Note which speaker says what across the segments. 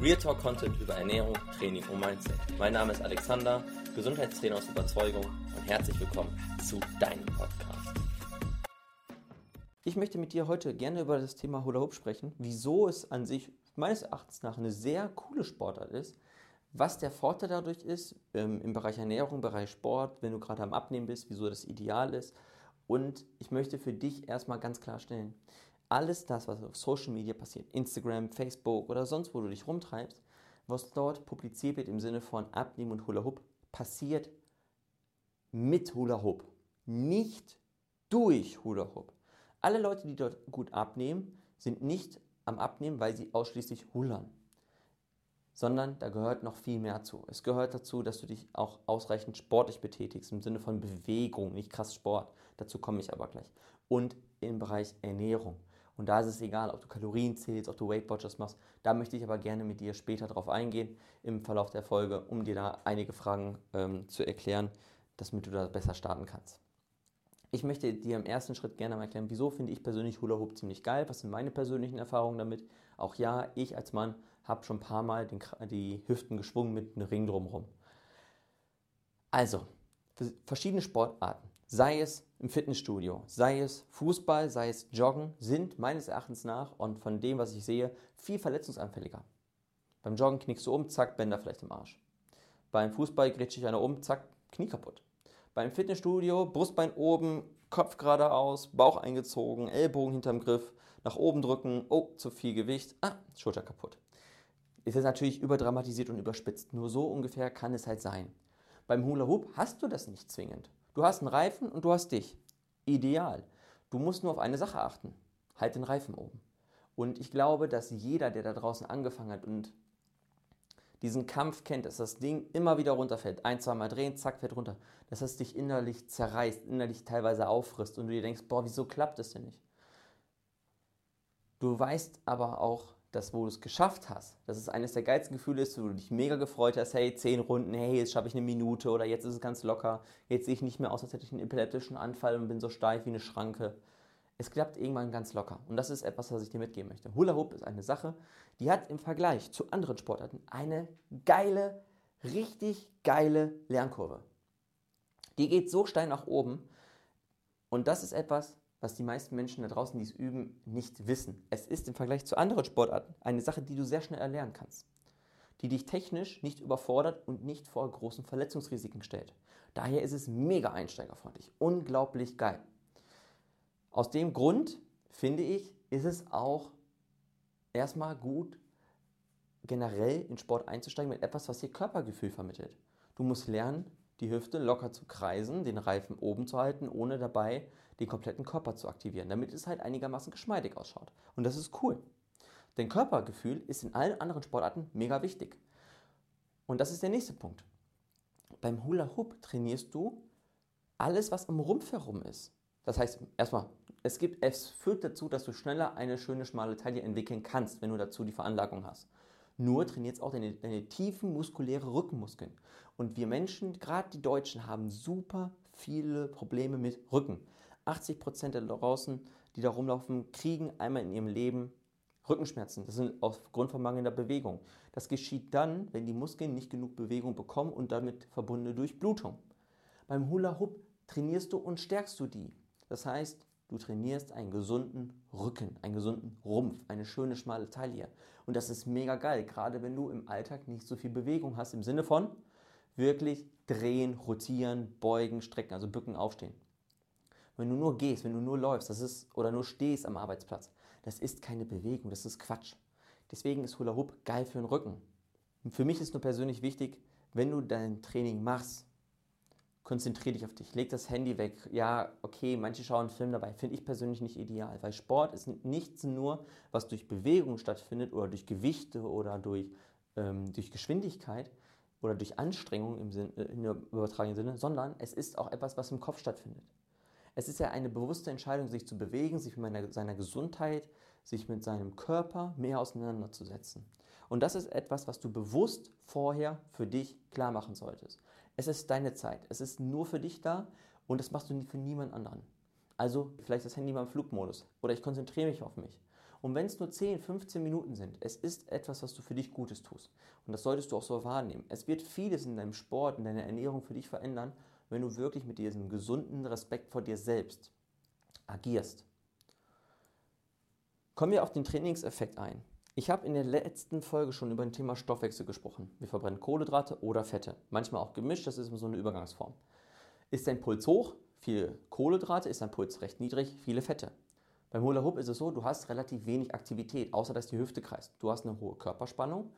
Speaker 1: Real Talk Content über Ernährung, Training und Mindset. Mein Name ist Alexander, Gesundheitstrainer aus Überzeugung und herzlich willkommen zu deinem Podcast. Ich möchte mit dir heute gerne über das Thema Hula Hoop sprechen, wieso es an sich meines Erachtens nach eine sehr coole Sportart ist, was der Vorteil dadurch ist ähm, im Bereich Ernährung, im Bereich Sport, wenn du gerade am Abnehmen bist, wieso das ideal ist. Und ich möchte für dich erstmal ganz klarstellen, alles das, was auf Social Media passiert, Instagram, Facebook oder sonst wo du dich rumtreibst, was dort publiziert wird im Sinne von Abnehmen und Hula Hoop, passiert mit Hula Hoop, nicht durch Hula Hoop. Alle Leute, die dort gut abnehmen, sind nicht am Abnehmen, weil sie ausschließlich hulern, sondern da gehört noch viel mehr zu. Es gehört dazu, dass du dich auch ausreichend sportlich betätigst, im Sinne von Bewegung, nicht krass Sport. Dazu komme ich aber gleich. Und im Bereich Ernährung. Und da ist es egal, ob du Kalorien zählst, ob du Weight Watchers machst. Da möchte ich aber gerne mit dir später drauf eingehen im Verlauf der Folge, um dir da einige Fragen ähm, zu erklären, damit du da besser starten kannst. Ich möchte dir im ersten Schritt gerne mal erklären, wieso finde ich persönlich Hula Hoop ziemlich geil, was sind meine persönlichen Erfahrungen damit. Auch ja, ich als Mann habe schon ein paar Mal den, die Hüften geschwungen mit einem Ring drumherum. Also, verschiedene Sportarten sei es im Fitnessstudio, sei es Fußball, sei es Joggen, sind meines Erachtens nach und von dem, was ich sehe, viel verletzungsanfälliger. Beim Joggen knickst du um, zack, Bänder vielleicht im Arsch. Beim Fußball grätscht dich einer um, zack, Knie kaputt. Beim Fitnessstudio, Brustbein oben, Kopf geradeaus, Bauch eingezogen, Ellbogen hinterm Griff, nach oben drücken, oh, zu viel Gewicht, ah, Schulter kaputt. Ist jetzt natürlich überdramatisiert und überspitzt, nur so ungefähr kann es halt sein. Beim Hula Hoop hast du das nicht zwingend. Du hast einen Reifen und du hast dich. Ideal. Du musst nur auf eine Sache achten. Halt den Reifen oben. Und ich glaube, dass jeder, der da draußen angefangen hat und diesen Kampf kennt, dass das Ding immer wieder runterfällt, ein, zwei Mal drehen, zack, fällt runter, dass das dich innerlich zerreißt, innerlich teilweise auffrisst und du dir denkst, boah, wieso klappt das denn nicht? Du weißt aber auch, dass wo du es geschafft hast, dass es eines der geilsten Gefühle ist, wo du dich mega gefreut hast, hey, zehn Runden, hey, jetzt schaffe ich eine Minute oder jetzt ist es ganz locker, jetzt sehe ich nicht mehr aus, als hätte ich einen epileptischen Anfall und bin so steif wie eine Schranke. Es klappt irgendwann ganz locker. Und das ist etwas, was ich dir mitgeben möchte. Hula Hoop ist eine Sache, die hat im Vergleich zu anderen Sportarten eine geile, richtig geile Lernkurve. Die geht so steil nach oben. Und das ist etwas, was die meisten Menschen da draußen, die es üben, nicht wissen. Es ist im Vergleich zu anderen Sportarten eine Sache, die du sehr schnell erlernen kannst, die dich technisch nicht überfordert und nicht vor großen Verletzungsrisiken stellt. Daher ist es mega einsteigerfreundlich, unglaublich geil. Aus dem Grund finde ich, ist es auch erstmal gut, generell in Sport einzusteigen mit etwas, was dir Körpergefühl vermittelt. Du musst lernen, die Hüfte locker zu kreisen, den Reifen oben zu halten, ohne dabei den kompletten Körper zu aktivieren, damit es halt einigermaßen geschmeidig ausschaut. Und das ist cool. Denn Körpergefühl ist in allen anderen Sportarten mega wichtig. Und das ist der nächste Punkt. Beim Hula Hoop trainierst du alles, was am Rumpf herum ist. Das heißt, erstmal, es, gibt, es führt dazu, dass du schneller eine schöne schmale Taille entwickeln kannst, wenn du dazu die Veranlagung hast. Nur trainiert es auch deine, deine tiefen muskuläre Rückenmuskeln. Und wir Menschen, gerade die Deutschen, haben super viele Probleme mit Rücken. 80% der draußen, die da rumlaufen, kriegen einmal in ihrem Leben Rückenschmerzen. Das sind aufgrund von mangelnder Bewegung. Das geschieht dann, wenn die Muskeln nicht genug Bewegung bekommen und damit verbundene Durchblutung. Beim Hula Hoop trainierst du und stärkst du die. Das heißt, du trainierst einen gesunden Rücken, einen gesunden Rumpf, eine schöne schmale Taille. Und das ist mega geil, gerade wenn du im Alltag nicht so viel Bewegung hast, im Sinne von wirklich drehen, rotieren, beugen, strecken, also bücken, aufstehen. Wenn du nur gehst, wenn du nur läufst, das ist oder nur stehst am Arbeitsplatz, das ist keine Bewegung, das ist Quatsch. Deswegen ist Hula Hoop geil für den Rücken. Und für mich ist nur persönlich wichtig, wenn du dein Training machst, konzentriere dich auf dich, leg das Handy weg. Ja, okay, manche schauen einen Film dabei, finde ich persönlich nicht ideal, weil Sport ist nichts nur, was durch Bewegung stattfindet oder durch Gewichte oder durch, ähm, durch Geschwindigkeit oder durch Anstrengung im, Sinn, äh, im übertragenen Sinne, sondern es ist auch etwas, was im Kopf stattfindet. Es ist ja eine bewusste Entscheidung, sich zu bewegen, sich mit seiner Gesundheit, sich mit seinem Körper mehr auseinanderzusetzen. Und das ist etwas, was du bewusst vorher für dich klar machen solltest. Es ist deine Zeit. Es ist nur für dich da und das machst du für niemand anderen. Also vielleicht das Handy mal im Flugmodus oder ich konzentriere mich auf mich. Und wenn es nur 10, 15 Minuten sind, es ist etwas, was du für dich Gutes tust. Und das solltest du auch so wahrnehmen. Es wird vieles in deinem Sport, in deiner Ernährung für dich verändern, wenn du wirklich mit diesem gesunden Respekt vor dir selbst agierst. Kommen wir auf den Trainingseffekt ein. Ich habe in der letzten Folge schon über ein Thema Stoffwechsel gesprochen. Wir verbrennen Kohlenhydrate oder Fette. Manchmal auch gemischt, das ist so eine Übergangsform. Ist dein Puls hoch, viele Kohlenhydrate, ist dein Puls recht niedrig, viele Fette. Beim Hula Hoop ist es so, du hast relativ wenig Aktivität, außer dass die Hüfte kreist. Du hast eine hohe Körperspannung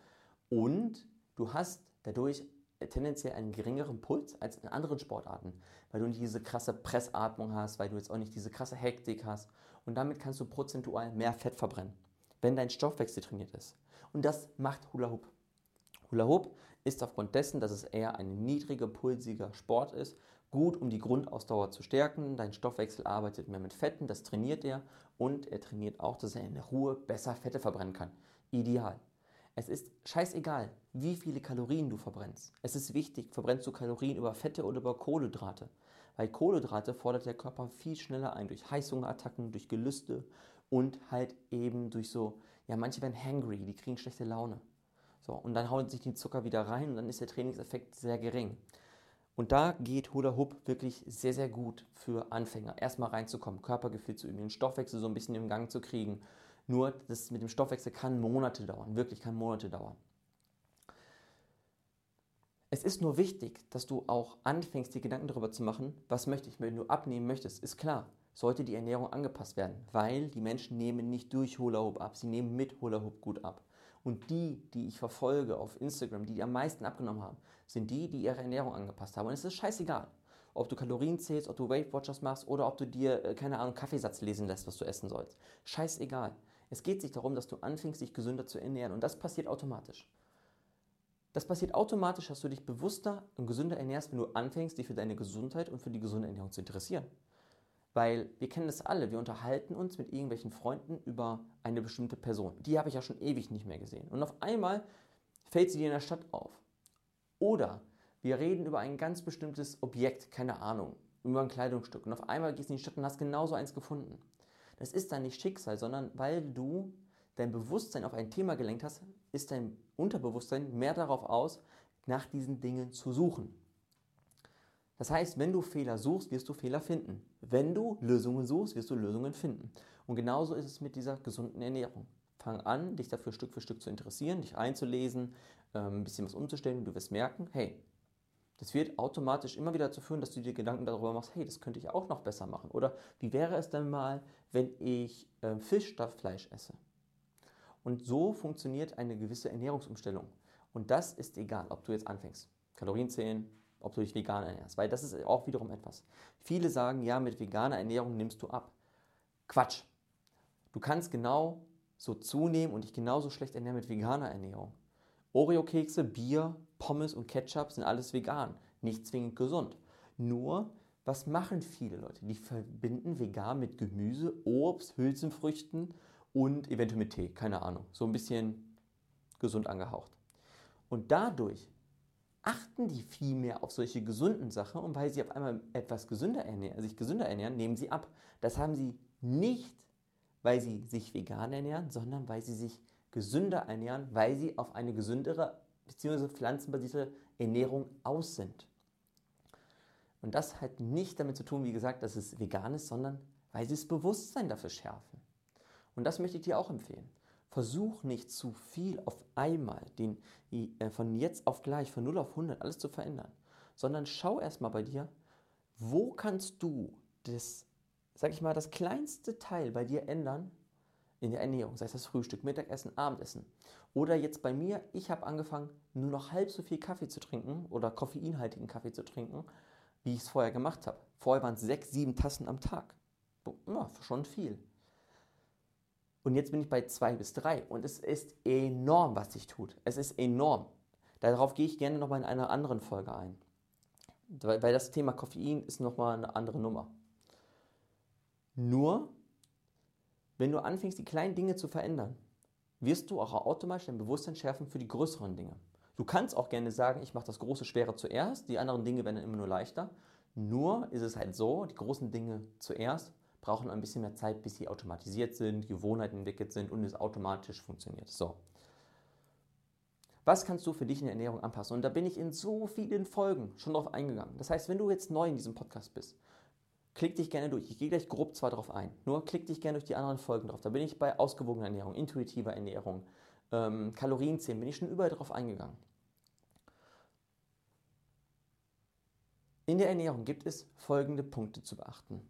Speaker 1: und du hast dadurch tendenziell einen geringeren Puls als in anderen Sportarten, weil du nicht diese krasse Pressatmung hast, weil du jetzt auch nicht diese krasse Hektik hast und damit kannst du prozentual mehr Fett verbrennen, wenn dein Stoffwechsel trainiert ist. Und das macht Hula Hoop. Hula Hoop ist aufgrund dessen, dass es eher ein niedriger, pulsiger Sport ist, gut, um die Grundausdauer zu stärken. Dein Stoffwechsel arbeitet mehr mit Fetten, das trainiert er und er trainiert auch, dass er in Ruhe besser Fette verbrennen kann. Ideal. Es ist scheißegal, wie viele Kalorien du verbrennst. Es ist wichtig, verbrennst du Kalorien über Fette oder über Kohlenhydrate. Weil Kohlenhydrate fordert der Körper viel schneller ein durch Heißhungerattacken, durch Gelüste und halt eben durch so, ja, manche werden hangry, die kriegen schlechte Laune. So, und dann hauen sich die Zucker wieder rein und dann ist der Trainingseffekt sehr gering. Und da geht Hula Hoop wirklich sehr, sehr gut für Anfänger. Erstmal reinzukommen, Körpergefühl zu üben, den Stoffwechsel so ein bisschen im Gang zu kriegen nur das mit dem Stoffwechsel kann Monate dauern, wirklich kann Monate dauern. Es ist nur wichtig, dass du auch anfängst, dir Gedanken darüber zu machen, was möchte ich, wenn du abnehmen möchtest. Ist klar, sollte die Ernährung angepasst werden, weil die Menschen nehmen nicht durch Hula Hoop ab, sie nehmen mit Hula Hoop gut ab. Und die, die ich verfolge auf Instagram, die, die am meisten abgenommen haben, sind die, die ihre Ernährung angepasst haben. Und es ist scheißegal, ob du Kalorien zählst, ob du Weight Watchers machst oder ob du dir, äh, keine Ahnung, Kaffeesatz lesen lässt, was du essen sollst. Scheißegal. Es geht sich darum, dass du anfängst, dich gesünder zu ernähren. Und das passiert automatisch. Das passiert automatisch, dass du dich bewusster und gesünder ernährst, wenn du anfängst, dich für deine Gesundheit und für die gesunde Ernährung zu interessieren. Weil wir kennen das alle, wir unterhalten uns mit irgendwelchen Freunden über eine bestimmte Person. Die habe ich ja schon ewig nicht mehr gesehen. Und auf einmal fällt sie dir in der Stadt auf. Oder wir reden über ein ganz bestimmtes Objekt, keine Ahnung, über ein Kleidungsstück. Und auf einmal gehst du in die Stadt und hast genauso eins gefunden. Das ist dann nicht Schicksal, sondern weil du dein Bewusstsein auf ein Thema gelenkt hast, ist dein Unterbewusstsein mehr darauf aus, nach diesen Dingen zu suchen. Das heißt, wenn du Fehler suchst, wirst du Fehler finden. Wenn du Lösungen suchst, wirst du Lösungen finden. Und genauso ist es mit dieser gesunden Ernährung. Fang an, dich dafür Stück für Stück zu interessieren, dich einzulesen, ähm, ein bisschen was umzustellen du wirst merken, hey, das wird automatisch immer wieder dazu führen, dass du dir Gedanken darüber machst, hey, das könnte ich auch noch besser machen. Oder wie wäre es denn mal, wenn ich äh, Fisch statt Fleisch esse? Und so funktioniert eine gewisse Ernährungsumstellung. Und das ist egal, ob du jetzt anfängst, Kalorien zählen, ob du dich vegan ernährst, weil das ist auch wiederum etwas. Viele sagen, ja, mit veganer Ernährung nimmst du ab. Quatsch. Du kannst genau so zunehmen und dich genauso schlecht ernähren mit veganer Ernährung. Oreo-Kekse, Bier, Pommes und Ketchup sind alles vegan, nicht zwingend gesund. Nur, was machen viele Leute? Die verbinden vegan mit Gemüse, Obst, Hülsenfrüchten und eventuell mit Tee, keine Ahnung. So ein bisschen gesund angehaucht. Und dadurch achten die viel mehr auf solche gesunden Sachen und weil sie auf einmal etwas gesünder ernähren, sich gesünder ernähren, nehmen sie ab. Das haben sie nicht, weil sie sich vegan ernähren, sondern weil sie sich gesünder ernähren, weil sie auf eine gesündere bzw. pflanzenbasierte Ernährung aus sind. Und das hat nicht damit zu tun, wie gesagt, dass es vegan ist, sondern weil sie das Bewusstsein dafür schärfen. Und das möchte ich dir auch empfehlen. Versuch nicht zu viel auf einmal, den, äh, von jetzt auf gleich, von 0 auf 100 alles zu verändern, sondern schau erstmal bei dir, wo kannst du das, sag ich mal, das kleinste Teil bei dir ändern, in der Ernährung, sei es das Frühstück, Mittagessen, Abendessen. Oder jetzt bei mir, ich habe angefangen, nur noch halb so viel Kaffee zu trinken oder koffeinhaltigen Kaffee zu trinken, wie ich es vorher gemacht habe. Vorher waren es sechs, sieben Tassen am Tag. Ja, schon viel. Und jetzt bin ich bei zwei bis drei und es ist enorm, was sich tut. Es ist enorm. Darauf gehe ich gerne nochmal in einer anderen Folge ein. Weil das Thema Koffein ist nochmal eine andere Nummer. Nur wenn du anfängst, die kleinen Dinge zu verändern, wirst du auch automatisch dein Bewusstsein schärfen für die größeren Dinge. Du kannst auch gerne sagen, ich mache das große Schwere zuerst, die anderen Dinge werden dann immer nur leichter. Nur ist es halt so, die großen Dinge zuerst brauchen ein bisschen mehr Zeit, bis sie automatisiert sind, Gewohnheiten entwickelt sind und es automatisch funktioniert. So. Was kannst du für dich in der Ernährung anpassen? Und da bin ich in so vielen Folgen schon drauf eingegangen. Das heißt, wenn du jetzt neu in diesem Podcast bist, klick dich gerne durch. Ich gehe gleich grob zwar drauf ein, nur klick dich gerne durch die anderen Folgen drauf. Da bin ich bei ausgewogener Ernährung, intuitiver Ernährung, ähm, Kalorienzählen, bin ich schon überall drauf eingegangen. In der Ernährung gibt es folgende Punkte zu beachten.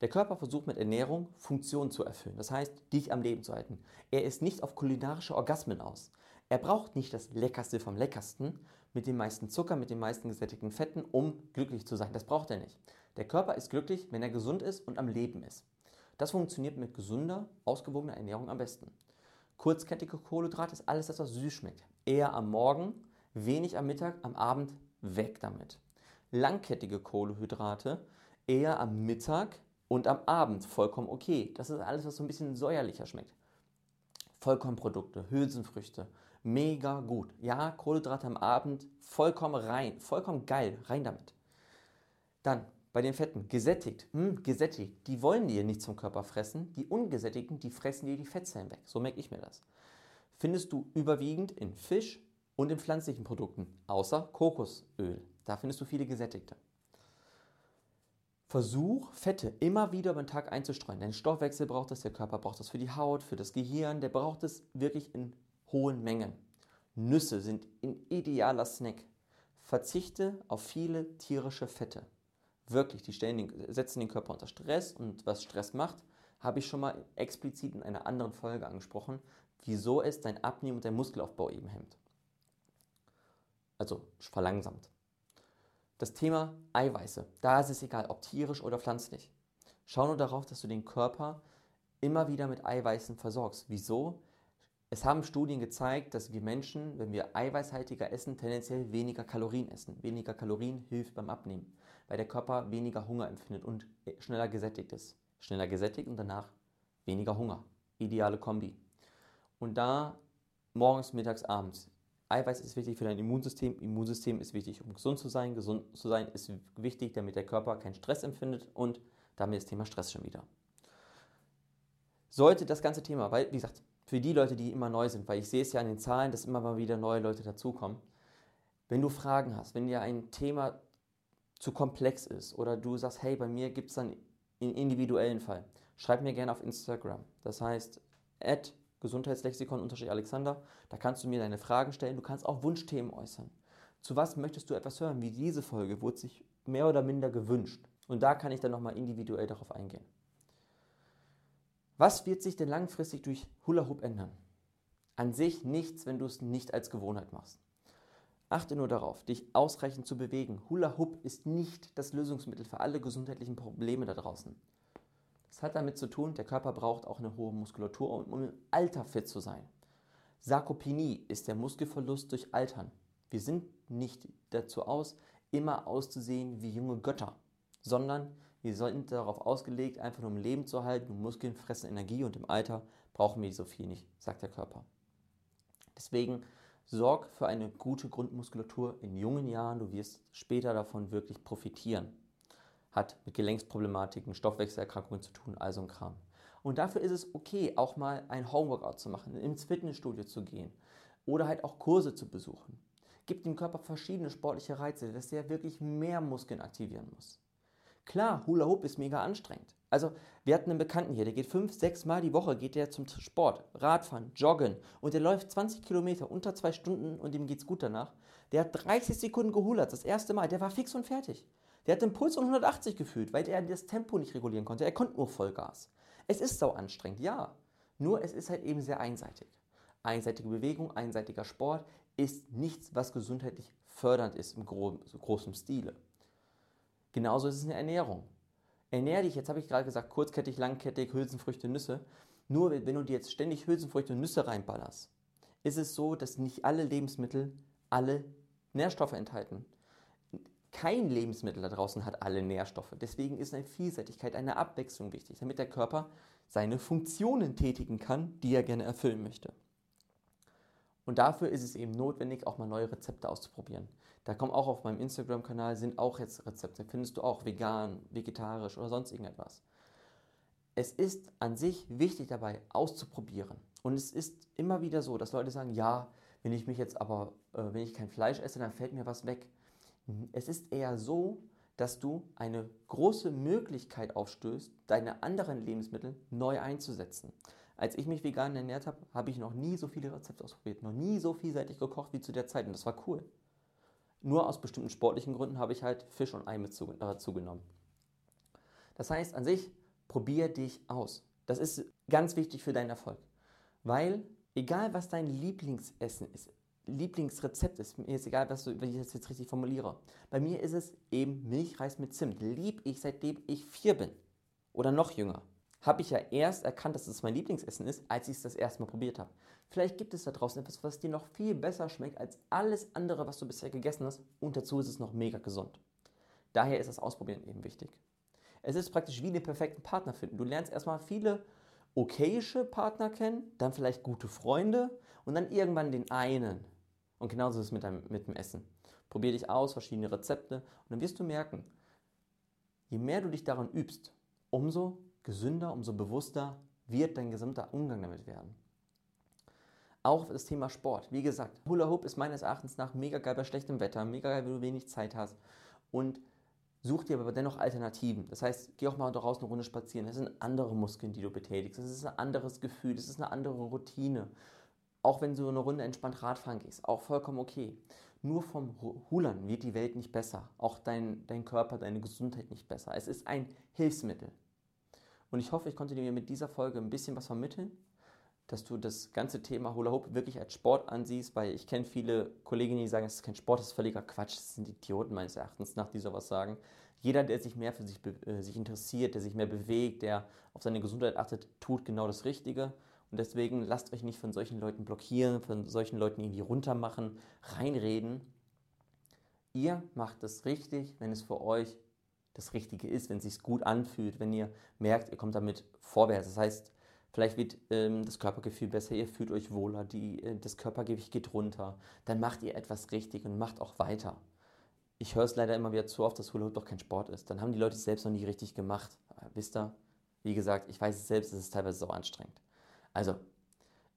Speaker 1: Der Körper versucht mit Ernährung Funktionen zu erfüllen, das heißt, dich am Leben zu halten. Er ist nicht auf kulinarische Orgasmen aus. Er braucht nicht das Leckerste vom Leckersten mit dem meisten Zucker, mit den meisten gesättigten Fetten, um glücklich zu sein. Das braucht er nicht. Der Körper ist glücklich, wenn er gesund ist und am Leben ist. Das funktioniert mit gesunder, ausgewogener Ernährung am besten. Kurzkettige Kohlenhydrate ist alles das, was süß schmeckt. Eher am Morgen, wenig am Mittag, am Abend weg damit. Langkettige Kohlenhydrate eher am Mittag und am Abend vollkommen okay. Das ist alles, was so ein bisschen säuerlicher schmeckt. Vollkornprodukte, Hülsenfrüchte, mega gut. Ja, Kohlenhydrate am Abend, vollkommen rein, vollkommen geil, rein damit. Dann bei den Fetten, gesättigt, hm, gesättigt, die wollen dir nicht zum Körper fressen, die ungesättigten, die fressen dir die Fettzellen weg. So merke ich mir das. Findest du überwiegend in Fisch und in pflanzlichen Produkten, außer Kokosöl. Da findest du viele gesättigte. Versuch, Fette immer wieder über den Tag einzustreuen. Dein Stoffwechsel braucht das, der Körper braucht das für die Haut, für das Gehirn, der braucht es wirklich in hohen Mengen. Nüsse sind ein idealer Snack. Verzichte auf viele tierische Fette. Wirklich, die den, setzen den Körper unter Stress und was Stress macht, habe ich schon mal explizit in einer anderen Folge angesprochen, wieso es dein Abnehmen und dein Muskelaufbau eben hemmt. Also verlangsamt. Das Thema Eiweiße, da ist es egal, ob tierisch oder pflanzlich. Schau nur darauf, dass du den Körper immer wieder mit Eiweißen versorgst. Wieso? Es haben Studien gezeigt, dass wir Menschen, wenn wir eiweißhaltiger essen, tendenziell weniger Kalorien essen. Weniger Kalorien hilft beim Abnehmen, weil der Körper weniger Hunger empfindet und schneller gesättigt ist. Schneller gesättigt und danach weniger Hunger. Ideale Kombi. Und da morgens, mittags, abends. Eiweiß ist wichtig für dein Immunsystem. Immunsystem ist wichtig, um gesund zu sein. Gesund zu sein ist wichtig, damit der Körper keinen Stress empfindet und damit das Thema Stress schon wieder. Sollte das ganze Thema, weil, wie gesagt, für die Leute, die immer neu sind, weil ich sehe es ja an den Zahlen, dass immer mal wieder neue Leute dazukommen. Wenn du Fragen hast, wenn dir ein Thema zu komplex ist oder du sagst, hey, bei mir gibt es dann einen individuellen Fall, schreib mir gerne auf Instagram. Das heißt, at Gesundheitslexikon-Alexander, da kannst du mir deine Fragen stellen. Du kannst auch Wunschthemen äußern. Zu was möchtest du etwas hören? Wie diese Folge wurde sich mehr oder minder gewünscht. Und da kann ich dann nochmal individuell darauf eingehen. Was wird sich denn langfristig durch Hula Hoop ändern? An sich nichts, wenn du es nicht als Gewohnheit machst. Achte nur darauf, dich ausreichend zu bewegen. Hula Hoop ist nicht das Lösungsmittel für alle gesundheitlichen Probleme da draußen. Das hat damit zu tun, der Körper braucht auch eine hohe Muskulatur, um im Alter fit zu sein. Sarkopenie ist der Muskelverlust durch Altern. Wir sind nicht dazu aus, immer auszusehen wie junge Götter, sondern wir sind darauf ausgelegt, einfach nur im Leben zu halten Muskeln fressen Energie und im Alter brauchen wir so viel nicht, sagt der Körper. Deswegen sorg für eine gute Grundmuskulatur in jungen Jahren, du wirst später davon wirklich profitieren. Hat mit Gelenksproblematiken, Stoffwechselerkrankungen zu tun, also ein Kram. Und dafür ist es okay, auch mal ein Homeworkout zu machen, ins Fitnessstudio zu gehen oder halt auch Kurse zu besuchen. Gibt dem Körper verschiedene sportliche Reize, dass er wirklich mehr Muskeln aktivieren muss. Klar, Hula Hoop ist mega anstrengend. Also, wir hatten einen Bekannten hier, der geht fünf, sechs Mal die Woche geht der zum Sport, Radfahren, Joggen und der läuft 20 Kilometer unter zwei Stunden und dem geht's gut danach. Der hat 30 Sekunden gehulert, das erste Mal, der war fix und fertig. Der hat den Puls um 180 gefühlt, weil er das Tempo nicht regulieren konnte. Er konnte nur Vollgas. Es ist sau anstrengend, ja. Nur es ist halt eben sehr einseitig. Einseitige Bewegung, einseitiger Sport ist nichts, was gesundheitlich fördernd ist im gro großen Stile. Genauso ist es in der Ernährung. Ernähre dich, jetzt habe ich gerade gesagt, kurzkettig, langkettig, Hülsenfrüchte, Nüsse. Nur wenn du dir jetzt ständig Hülsenfrüchte und Nüsse reinballerst, ist es so, dass nicht alle Lebensmittel alle Nährstoffe enthalten. Kein Lebensmittel da draußen hat alle Nährstoffe. Deswegen ist eine Vielseitigkeit, eine Abwechslung wichtig, damit der Körper seine Funktionen tätigen kann, die er gerne erfüllen möchte. Und dafür ist es eben notwendig, auch mal neue Rezepte auszuprobieren. Da kommen auch auf meinem Instagram-Kanal sind auch jetzt Rezepte. Findest du auch vegan, vegetarisch oder sonst irgendetwas. es ist an sich wichtig dabei auszuprobieren. Und es ist immer wieder so, dass Leute sagen, ja, wenn ich mich jetzt aber, äh, wenn ich kein Fleisch esse, dann fällt mir was weg. Es ist eher so, dass du eine große Möglichkeit aufstößt, deine anderen Lebensmittel neu einzusetzen. Als ich mich vegan ernährt habe, habe ich noch nie so viele Rezepte ausprobiert, noch nie so vielseitig gekocht wie zu der Zeit und das war cool. Nur aus bestimmten sportlichen Gründen habe ich halt Fisch und Ei mit äh, zugenommen. Das heißt, an sich, probier dich aus. Das ist ganz wichtig für deinen Erfolg. Weil, egal was dein Lieblingsessen ist, Lieblingsrezept ist, mir ist egal, was du, wenn ich das jetzt richtig formuliere. Bei mir ist es eben Milchreis mit Zimt. Lieb ich seitdem ich vier bin. Oder noch jünger. Habe ich ja erst erkannt, dass es mein Lieblingsessen ist, als ich es das erste Mal probiert habe. Vielleicht gibt es da draußen etwas, was dir noch viel besser schmeckt als alles andere, was du bisher gegessen hast. Und dazu ist es noch mega gesund. Daher ist das Ausprobieren eben wichtig. Es ist praktisch wie den perfekten Partner finden. Du lernst erstmal viele okayische Partner kennen, dann vielleicht gute Freunde und dann irgendwann den einen. Und genauso ist es mit, deinem, mit dem Essen. Probier dich aus, verschiedene Rezepte und dann wirst du merken, je mehr du dich daran übst, umso gesünder, umso bewusster wird dein gesamter Umgang damit werden. Auch das Thema Sport. Wie gesagt, Hula Hoop ist meines Erachtens nach mega geil bei schlechtem Wetter, mega geil, wenn du wenig Zeit hast. Und Such dir aber dennoch Alternativen. Das heißt, geh auch mal draußen eine Runde spazieren. Das sind andere Muskeln, die du betätigst. Das ist ein anderes Gefühl. Das ist eine andere Routine. Auch wenn du eine Runde entspannt Radfahren gehst, auch vollkommen okay. Nur vom Hulern wird die Welt nicht besser. Auch dein, dein Körper, deine Gesundheit nicht besser. Es ist ein Hilfsmittel. Und ich hoffe, ich konnte dir mit dieser Folge ein bisschen was vermitteln dass du das ganze Thema Hula Hoop wirklich als Sport ansiehst, weil ich kenne viele Kolleginnen, die sagen, es ist kein Sport, das ist völliger Quatsch, das sind Idioten meines Erachtens nach, die sowas sagen. Jeder, der sich mehr für sich, äh, sich interessiert, der sich mehr bewegt, der auf seine Gesundheit achtet, tut genau das Richtige. Und deswegen lasst euch nicht von solchen Leuten blockieren, von solchen Leuten irgendwie runtermachen, reinreden. Ihr macht es richtig, wenn es für euch das Richtige ist, wenn es sich gut anfühlt, wenn ihr merkt, ihr kommt damit vorwärts. Das heißt, Vielleicht wird ähm, das Körpergefühl besser, ihr fühlt euch wohler, die, äh, das Körpergewicht geht runter. Dann macht ihr etwas richtig und macht auch weiter. Ich höre es leider immer wieder zu oft, dass Hula Hoop doch kein Sport ist. Dann haben die Leute es selbst noch nie richtig gemacht. Aber wisst ihr, wie gesagt, ich weiß es selbst, es ist teilweise so anstrengend. Also,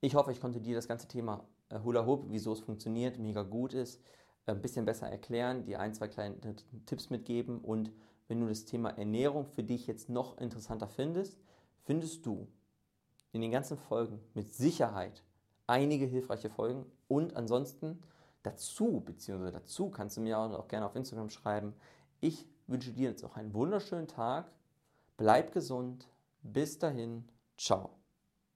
Speaker 1: ich hoffe, ich konnte dir das ganze Thema äh, Hula Hoop, wieso es funktioniert, mega gut ist, äh, ein bisschen besser erklären, dir ein, zwei kleine Tipps mitgeben und wenn du das Thema Ernährung für dich jetzt noch interessanter findest, findest du in den ganzen Folgen mit Sicherheit einige hilfreiche Folgen und ansonsten dazu, beziehungsweise dazu kannst du mir auch gerne auf Instagram schreiben. Ich wünsche dir jetzt auch einen wunderschönen Tag. Bleib gesund. Bis dahin. Ciao.